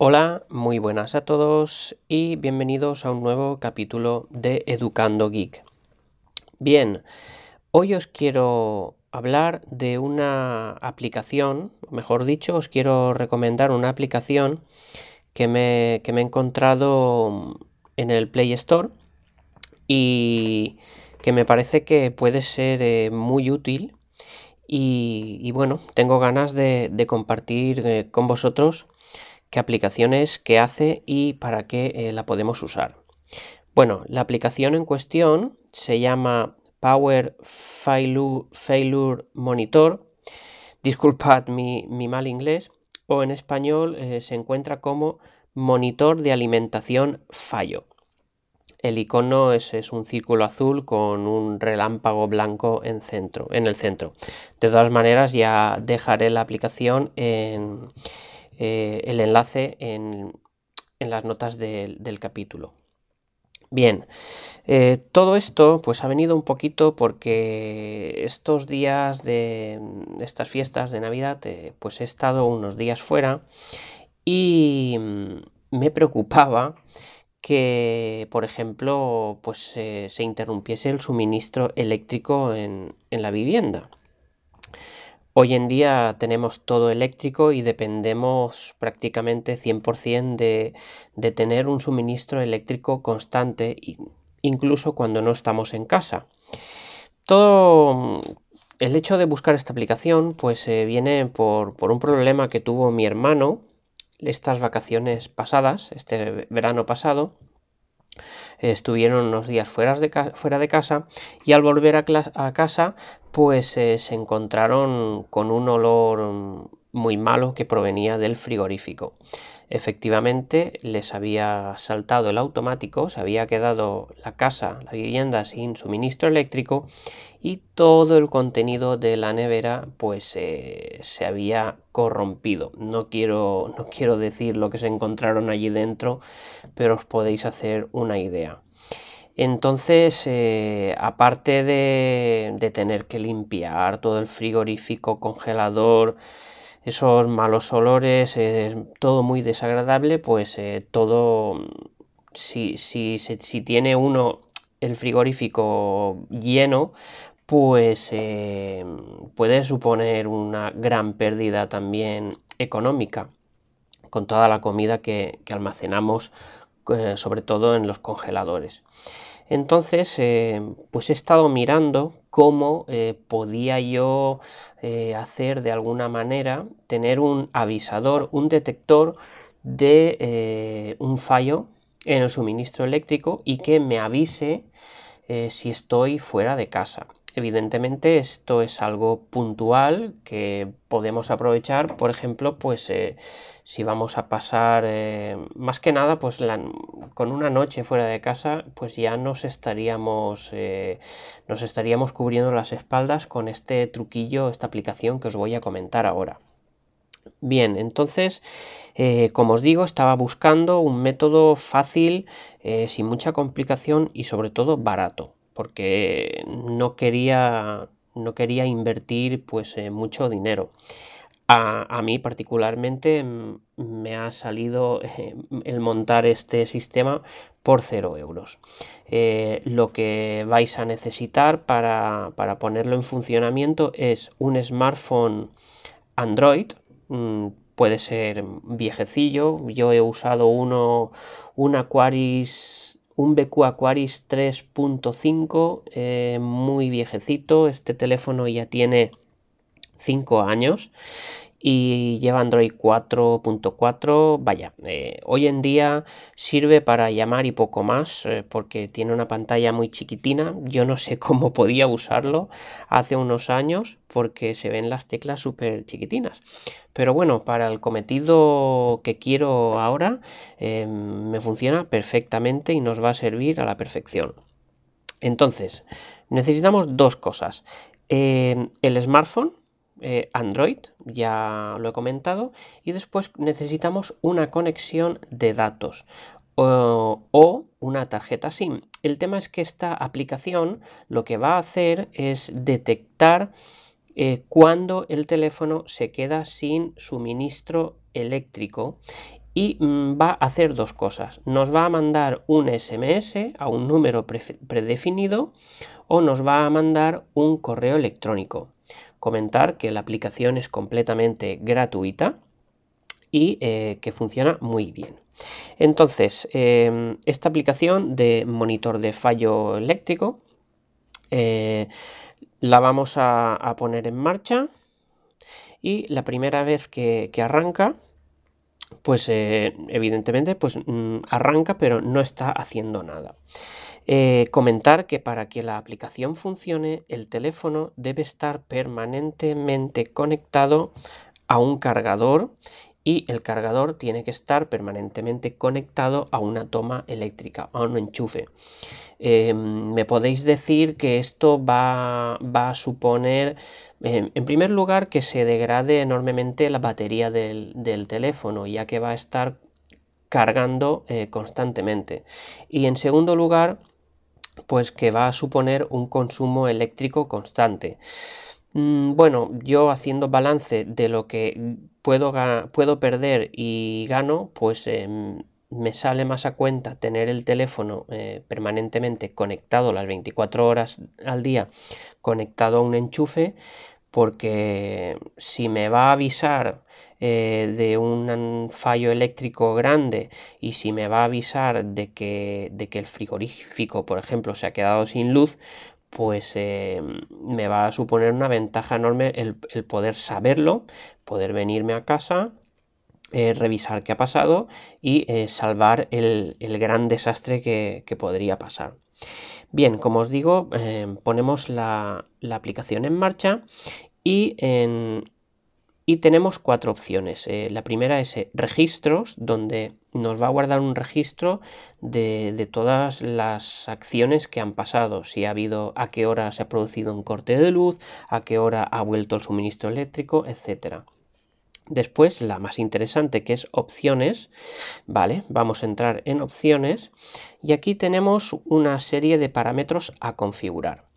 Hola, muy buenas a todos y bienvenidos a un nuevo capítulo de Educando Geek. Bien, hoy os quiero hablar de una aplicación, mejor dicho, os quiero recomendar una aplicación que me, que me he encontrado en el Play Store y que me parece que puede ser eh, muy útil y, bueno, tengo ganas de, compartir eh, con vosotros qué aplicaciones, qué hace y para qué eh, la podemos usar. Bueno, la aplicación en cuestión se llama Power Failure, Monitor. Disculpad mi, mal inglés. O en español eh, se encuentra como Monitor de Alimentación Fallo. El icono es, es, un círculo azul con un relámpago blanco en, centro, en el centro. De todas maneras, ya dejaré la aplicación en, eh, el enlace en, las notas del capítulo. Bien, eh, todo esto pues ha venido un poquito porque estos días de estas fiestas de Navidad eh, pues he estado unos días fuera y me preocupaba que, por ejemplo, pues se interrumpiese el suministro eléctrico en la vivienda. Hoy en día tenemos todo eléctrico y dependemos prácticamente 100% de, de tener un suministro eléctrico constante, incluso cuando no estamos en casa. Todo el hecho de buscar esta aplicación pues eh, viene por, por, un problema que tuvo mi hermano estas vacaciones pasadas, este verano pasado, estuvieron unos días fuera de, fuera de casa y al volver a, casa pues eh, se encontraron con un olor muy malo que provenía del frigorífico. Efectivamente les había saltado el automático, se había quedado la casa, la vivienda sin suministro eléctrico y todo el contenido de la nevera pues eh, se había corrompido. No quiero, no quiero decir lo que se encontraron allí dentro, pero os podéis hacer una idea. Entonces, eh, aparte de, de tener que limpiar todo el frigorífico, congelador, esos malos olores, es todo muy desagradable, pues eh, todo, si, si, si, tiene uno el frigorífico lleno, pues eh, puede suponer una gran pérdida también económica con toda la comida que, almacenamos, eh, sobre todo en los congeladores. Entonces, eh, pues he estado mirando cómo eh, podía yo eh, hacer de alguna manera, tener un avisador, un detector de un fallo en el suministro eléctrico y que me avise si estoy fuera de casa. Evidentemente esto es algo puntual que podemos aprovechar, por ejemplo, pues eh, si vamos a pasar eh, más que nada, pues con una noche fuera de casa, pues ya nos estaríamos, eh, nos estaríamos cubriendo las espaldas con este truquillo, esta aplicación que os voy a comentar ahora. Bien, entonces, como os digo, estaba buscando un método fácil, sin mucha complicación y sobre todo barato porque no quería, no quería invertir pues eh, mucho dinero. A, mí particularmente me ha salido eh, el montar este sistema por 0 euros. Eh, lo que vais a necesitar para, para, ponerlo en funcionamiento es un smartphone Android. Mm, puede ser viejecillo. Yo he usado uno, un Aquaris un BQ Aquaris 3.5 eh, muy viejecito. Este teléfono ya tiene 5 años y lleva Android 4.4. Vaya, eh, hoy en día sirve para llamar y poco más eh, porque tiene una pantalla muy chiquitina. Yo no sé cómo podía usarlo hace unos años porque se ven las teclas súper chiquitinas. Pero bueno, para el cometido que quiero ahora em, me funciona perfectamente y nos va a servir a la perfección. Entonces, necesitamos dos cosas. Em, el smartphone, eh, Android, ya lo he comentado, y después necesitamos una conexión de datos o, una tarjeta SIM. El tema es que esta aplicación lo que va a hacer es detectar eh, cuando el teléfono se queda sin suministro eléctrico y mm, va a hacer dos cosas. Nos va a mandar un SMS a un número predefinido o nos va a mandar un correo electrónico. Comentar que la aplicación es completamente gratuita y eh, que funciona muy bien. Entonces, em, esta aplicación de monitor de fallo eléctrico eh, la vamos a, poner en marcha y la primera vez que, arranca, pues eh, evidentemente pues, mm, arranca pero no está haciendo nada. Eh, comentar que para que la aplicación funcione el teléfono debe estar permanentemente conectado a un cargador y el cargador tiene que estar permanentemente conectado a una toma eléctrica, a un enchufe. Em, me podéis decir que esto va, a suponer, em, en primer lugar, que se degrade enormemente la batería del, teléfono, ya que va a estar cargando eh, constantemente. Y en segundo lugar, pues que va a suponer un consumo eléctrico constante. Mm, bueno, yo haciendo balance de lo que puedo, puedo perder y gano, pues em, me sale más a cuenta tener el teléfono eh, permanentemente conectado las 24 horas al día, conectado a un enchufe, porque si me va a avisar eh, de un fallo eléctrico grande y si me va a avisar de que, de que el frigorífico, por ejemplo, se ha quedado sin luz, pues eh, me va a suponer una ventaja enorme el, poder saberlo, poder venirme a casa, eh, revisar qué ha pasado y eh, salvar el, gran desastre que, podría pasar. Bien, como os digo, ponemos la, la, aplicación en marcha y en, y tenemos cuatro opciones. Eh, la primera es eh, registros, donde nos va a guardar un registro de, todas las acciones que han pasado, si ha habido, a qué hora se ha producido un corte de luz, a qué hora ha vuelto el suministro eléctrico, etc. Después, la más interesante que es opciones, ¿vale? Vamos a entrar en opciones y aquí tenemos una serie de parámetros a configurar.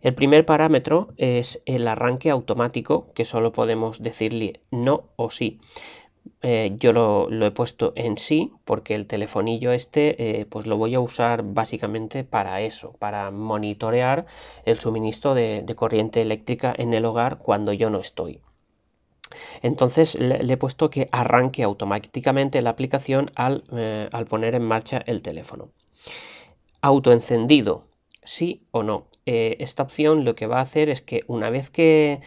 El primer parámetro es el arranque automático, que solo podemos decirle no o sí. Eh, yo lo, he puesto en sí porque el telefonillo este eh, pues lo voy a usar básicamente para eso, para monitorear el suministro de, corriente eléctrica en el hogar cuando yo no estoy. Entonces le, he puesto que arranque automáticamente la aplicación al, eh, al poner en marcha el teléfono. Autoencendido, sí o no. Eh, esta opción lo que va a hacer es que una vez que,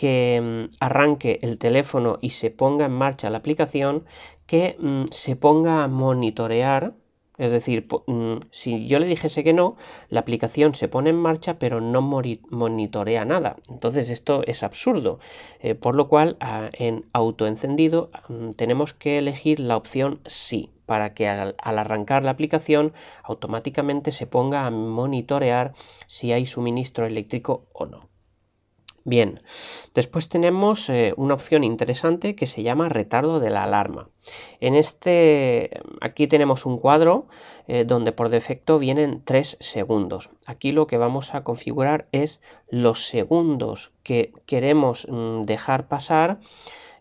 mm, arranque el teléfono y se ponga en marcha la aplicación, que mm, se ponga a monitorear es decir, mm, si yo le dijese que no, la aplicación se pone en marcha pero no monitorea nada. Entonces esto es absurdo. Eh, por lo cual ah, en autoencendido tenemos que elegir la opción sí para que al, arrancar la aplicación automáticamente se ponga a monitorear si hay suministro eléctrico o no. Bien, después tenemos eh, una opción interesante que se llama retardo de la alarma. En este, aquí tenemos un cuadro eh, donde por defecto vienen 3 segundos. Aquí lo que vamos a configurar es los segundos que queremos mm, dejar pasar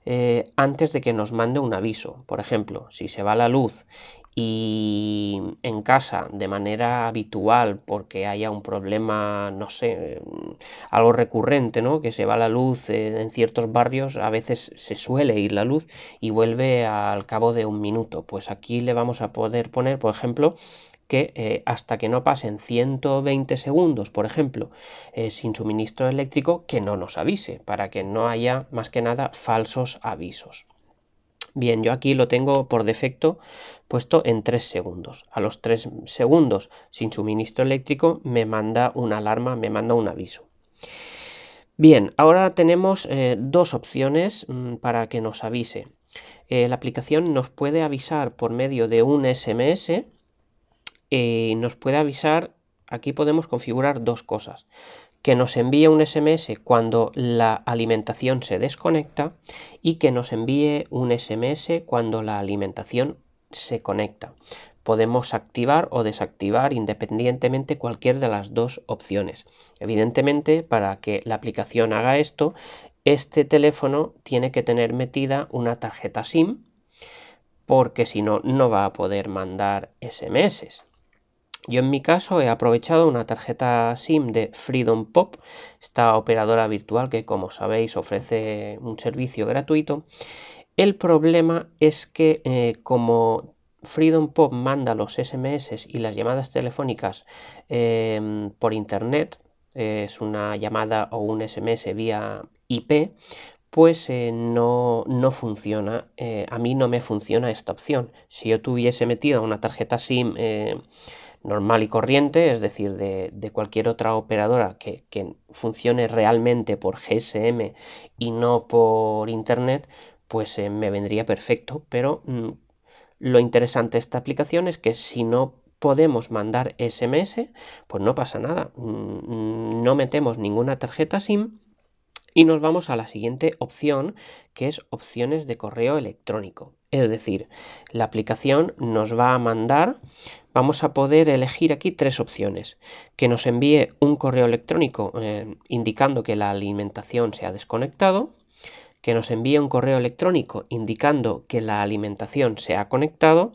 eh, antes de que nos mande un aviso. Por ejemplo, si se va la luz y en casa de manera habitual porque haya un problema, no sé, algo recurrente, ¿no? Que se va la luz en ciertos barrios, a veces se suele ir la luz y vuelve al cabo de un minuto. Pues aquí le vamos a poder poner, por ejemplo, que eh, hasta que no pasen 120 segundos, por ejemplo, eh, sin suministro eléctrico, que no nos avise, para que no haya más que nada falsos avisos. Bien, yo aquí lo tengo por defecto puesto en 3 segundos. A los 3 segundos sin suministro eléctrico me manda una alarma, me manda un aviso. Bien, ahora tenemos eh, dos opciones mm, para que nos avise. la aplicación nos puede avisar por medio de un SMS y nos puede avisar, aquí podemos configurar dos cosas, que nos envíe un SMS cuando la alimentación se desconecta y que nos envíe un SMS cuando la alimentación se conecta. Podemos activar o desactivar independientemente cualquier de las dos opciones. Evidentemente, para que la aplicación haga esto, este teléfono tiene que tener metida una tarjeta SIM porque si no, no va a poder mandar SMS. Yo en mi caso he aprovechado una tarjeta SIM de Freedom Pop, esta operadora virtual que como sabéis ofrece un servicio gratuito. El problema es que eh, como Freedom Pop manda los SMS y las llamadas telefónicas em, por internet, es una llamada o un SMS vía IP, pues eh, no, no, funciona. Eh, a mí no me funciona esta opción. Si yo tuviese metido una tarjeta SIM normal y corriente, es decir, de, cualquier otra operadora que, funcione realmente por GSM y no por Internet, pues me vendría perfecto. Pero mm, lo interesante de esta aplicación es que si no podemos mandar SMS, pues no pasa nada. Mm, no metemos ninguna tarjeta SIM y nos vamos a la siguiente opción, que es opciones de correo electrónico. Es decir, la aplicación nos va a mandar, vamos a poder elegir aquí tres opciones. Que nos envíe un correo electrónico eh, indicando que la alimentación se ha desconectado, que nos envíe un correo electrónico indicando que la alimentación se ha conectado,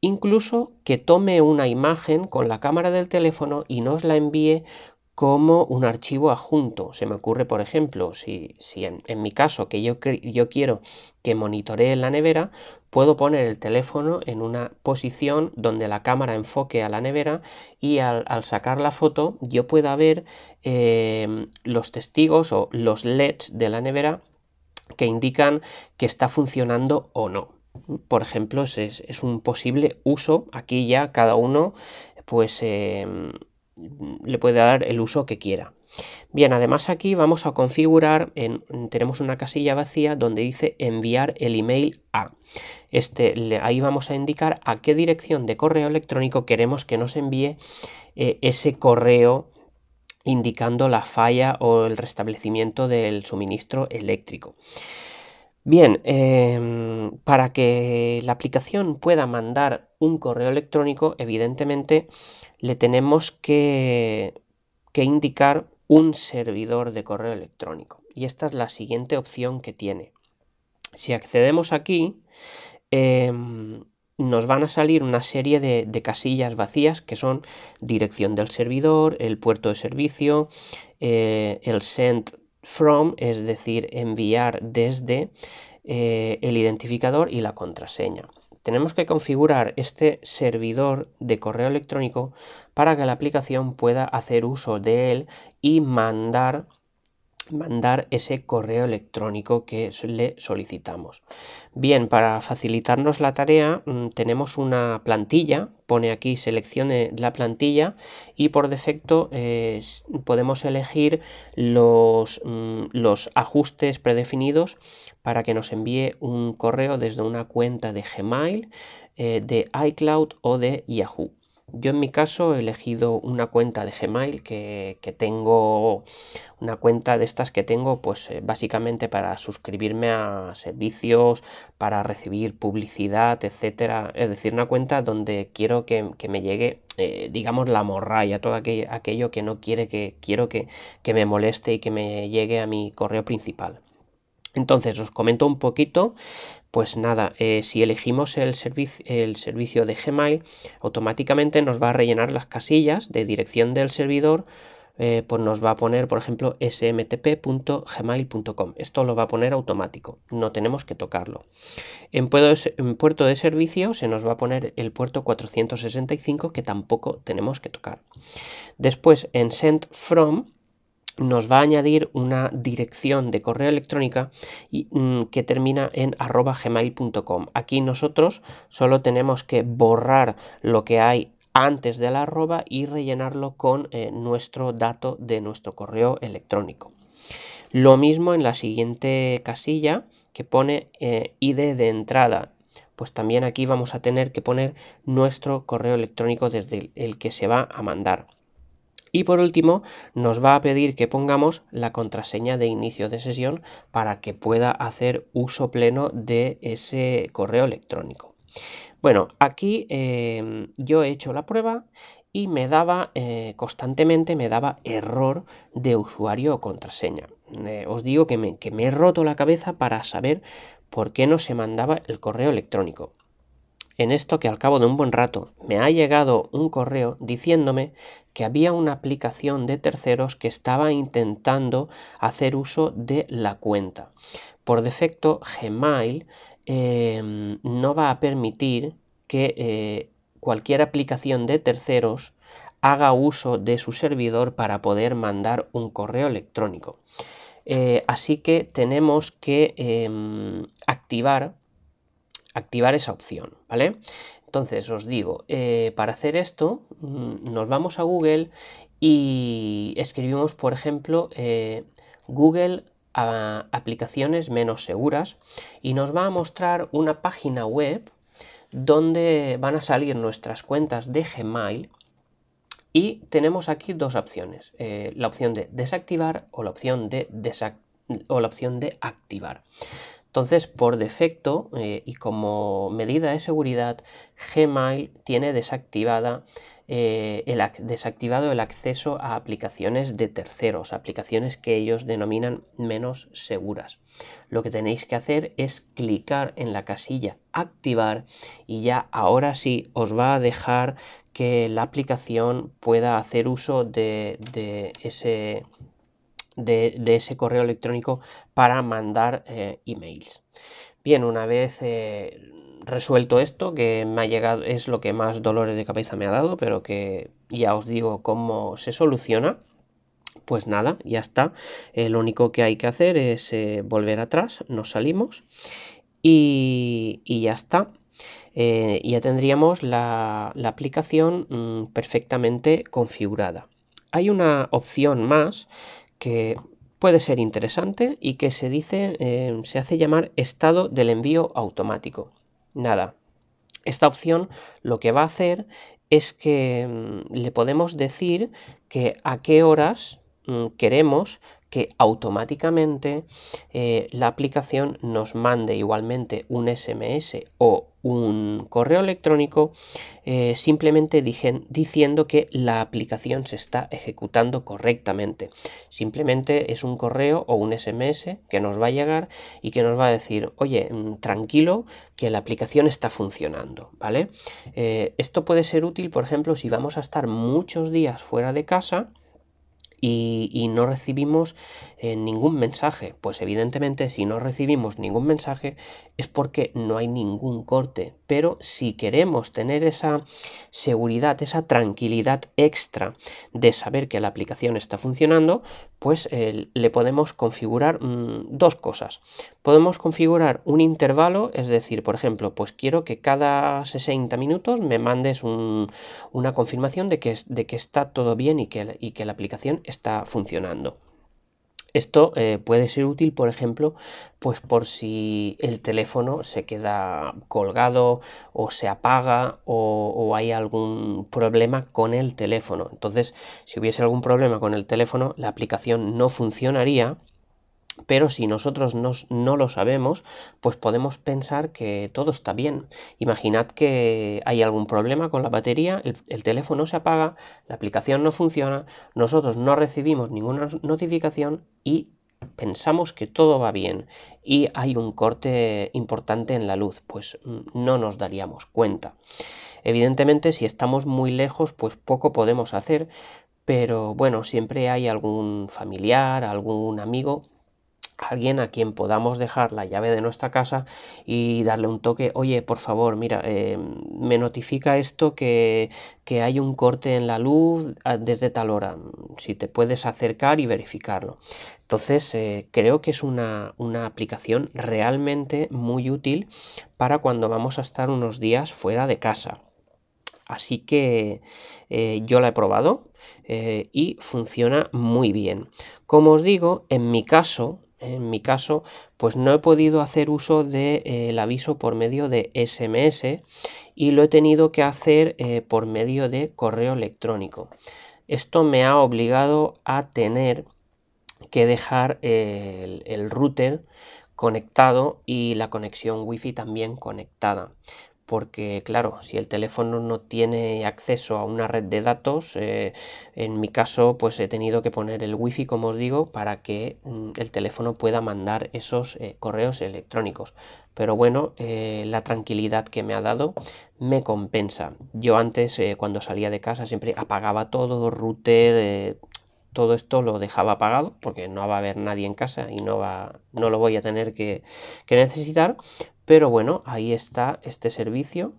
incluso que tome una imagen con la cámara del teléfono y nos la envíe como un archivo adjunto. Se me ocurre, por ejemplo, si, si en, mi caso que yo, yo quiero que monitoree la nevera, puedo poner el teléfono en una posición donde la cámara enfoque a la nevera y al, sacar la foto yo pueda ver em, los testigos o los LEDs de la nevera que indican que está funcionando o no. Por ejemplo, es, es un posible uso. Aquí ya cada uno pues em, le puede dar el uso que quiera. Bien, además aquí vamos a configurar, en, tenemos una casilla vacía donde dice enviar el email a. Este, ahí vamos a indicar a qué dirección de correo electrónico queremos que nos envíe eh, ese correo indicando la falla o el restablecimiento del suministro eléctrico. Bien, em, para que la aplicación pueda mandar un correo electrónico, evidentemente le tenemos que, indicar un servidor de correo electrónico. Y esta es la siguiente opción que tiene. Si accedemos aquí, em, nos van a salir una serie de, casillas vacías que son dirección del servidor, el puerto de servicio, eh, el send from, es decir, enviar desde eh, el identificador y la contraseña. Tenemos que configurar este servidor de correo electrónico para que la aplicación pueda hacer uso de él y mandar mandar ese correo electrónico que le solicitamos. Bien, para facilitarnos la tarea mm, tenemos una plantilla, pone aquí seleccione la plantilla y por defecto eh, podemos elegir los, mm, los ajustes predefinidos para que nos envíe un correo desde una cuenta de Gmail, eh, de iCloud o de Yahoo. Yo en mi caso he elegido una cuenta de Gmail que, tengo, una cuenta de estas que tengo pues eh, básicamente para suscribirme a servicios, para recibir publicidad, etcétera. Es decir, una cuenta donde quiero que, me llegue, eh, digamos, la morralla, todo aquello, que no quiere que quiero que, que me moleste y que me llegue a mi correo principal. Entonces os comento un poquito, pues nada, eh, si elegimos el, el, servicio de Gmail, automáticamente nos va a rellenar las casillas de dirección del servidor, eh, pues nos va a poner, por ejemplo, smtp.gmail.com. Esto lo va a poner automático, no tenemos que tocarlo. En puerto de servicio se nos va a poner el puerto 465 que tampoco tenemos que tocar. Después en send from nos va a añadir una dirección de correo electrónica mm, que termina en arroba gmail.com. Aquí nosotros solo tenemos que borrar lo que hay antes de la arroba y rellenarlo con eh, nuestro dato de nuestro correo electrónico. Lo mismo en la siguiente casilla que pone eh, ID de entrada. Pues también aquí vamos a tener que poner nuestro correo electrónico desde el que se va a mandar. Y por último, nos va a pedir que pongamos la contraseña de inicio de sesión para que pueda hacer uso pleno de ese correo electrónico. Bueno, aquí em, yo he hecho la prueba y me daba eh, constantemente, me daba error de usuario o contraseña. Eh, os digo que que me he roto la cabeza para saber por qué no se mandaba el correo electrónico. En esto que al cabo de un buen rato me ha llegado un correo diciéndome que había una aplicación de terceros que estaba intentando hacer uso de la cuenta. Por defecto, Gmail em, no va a permitir que eh, cualquier aplicación de terceros haga uso de su servidor para poder mandar un correo electrónico. Eh, así que tenemos que em, activar activar esa opción, ¿vale? Entonces os digo, eh, para hacer esto mm, nos vamos a Google y escribimos, por ejemplo, eh, Google aplicaciones menos seguras y nos va a mostrar una página web donde van a salir nuestras cuentas de Gmail y tenemos aquí dos opciones, eh, la opción de desactivar o la opción de, o la opción de activar. Entonces, por defecto eh, y como medida de seguridad, Gmail tiene desactivada, eh, el, desactivado el acceso a aplicaciones de terceros, aplicaciones que ellos denominan menos seguras. Lo que tenéis que hacer es clicar en la casilla activar y ya ahora sí os va a dejar que la aplicación pueda hacer uso de ese de, ese correo electrónico para mandar eh, emails. Bien, una vez eh, resuelto esto, que me ha llegado, es lo que más dolores de cabeza me ha dado, pero que ya os digo cómo se soluciona. Pues nada, ya está. Eh, lo único que hay que hacer es volver atrás, nos salimos y, ya está. ya tendríamos la, aplicación mm, perfectamente configurada. Hay una opción más que puede ser interesante y que se dice, eh, se hace llamar estado del envío automático. Nada, esta opción lo que va a hacer es que mm, le podemos decir que a qué horas mm, queremos que automáticamente eh, la aplicación nos mande igualmente un SMS o un correo electrónico eh, simplemente diciendo que la aplicación se está ejecutando correctamente. Simplemente es un correo o un SMS que nos va a llegar y que nos va a decir, oye, mm, tranquilo que la aplicación está funcionando, ¿vale? Eh, esto puede ser útil, por ejemplo, si vamos a estar muchos días fuera de casa y, no recibimos ningún mensaje. Pues evidentemente si no recibimos ningún mensaje es porque no hay ningún corte. Pero si queremos tener esa seguridad, esa tranquilidad extra de saber que la aplicación está funcionando, pues eh, le podemos configurar mm, dos cosas. Podemos configurar un intervalo, es decir, por ejemplo, pues quiero que cada 60 minutos me mandes una confirmación de que, de que está todo bien y que, y que la aplicación está funcionando. Esto eh, puede ser útil, por ejemplo, pues por si el teléfono se queda colgado o se apaga o, o, hay algún problema con el teléfono. Entonces, si hubiese algún problema con el teléfono, la aplicación no funcionaría pero si nosotros no, lo sabemos, pues podemos pensar que todo está bien. Imaginad que hay algún problema con la batería, el, el, teléfono se apaga, la aplicación no funciona, nosotros no recibimos ninguna notificación y pensamos que todo va bien y hay un corte importante en la luz, pues mm, no nos daríamos cuenta. Evidentemente, si estamos muy lejos, pues poco podemos hacer, pero bueno, siempre hay algún familiar, algún amigo alguien a quien podamos dejar la llave de nuestra casa y darle un toque, oye, por favor, mira, eh, me notifica esto que, hay un corte en la luz desde tal hora, si te puedes acercar y verificarlo. Entonces, eh, creo que es una, aplicación realmente muy útil para cuando vamos a estar unos días fuera de casa. Así que eh, yo la he probado y funciona muy bien. Como os digo, en mi caso, en mi caso, pues no he podido hacer uso del de, eh, aviso por medio de SMS y lo he tenido que hacer eh, por medio de correo electrónico. Esto me ha obligado a tener que dejar el, el router conectado y la conexión wifi también conectada porque claro, si el teléfono no tiene acceso a una red de datos, eh, en mi caso pues he tenido que poner el wifi como os digo para que mm, el teléfono pueda mandar esos eh, correos electrónicos. Pero bueno, eh, la tranquilidad que me ha dado me compensa. Yo antes cuando salía de casa siempre apagaba todo, router, todo esto lo dejaba apagado porque no va a haber nadie en casa y no, va, no lo voy a tener que, necesitar. Pero bueno, ahí está este servicio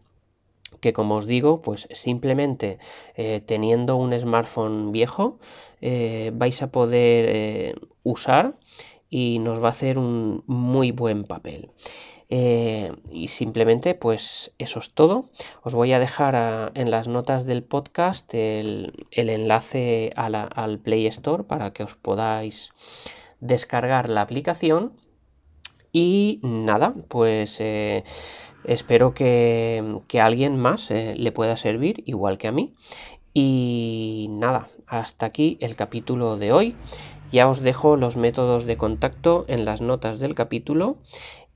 que como os digo, pues simplemente eh, teniendo un smartphone viejo eh, vais a poder eh, usar y nos va a hacer un muy buen papel. Y simplemente, pues eso es todo. Os voy a dejar en las notas del podcast el, enlace al Play Store para que os podáis descargar la aplicación. Y nada, pues eh, espero que, a alguien más eh, le pueda servir, igual que a mí. Y nada, hasta aquí el capítulo de hoy. Ya os dejo los métodos de contacto en las notas del capítulo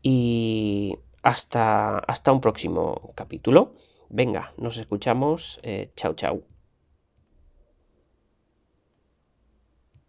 y hasta, hasta un próximo capítulo. Venga, nos escuchamos. Eh, chao, chao.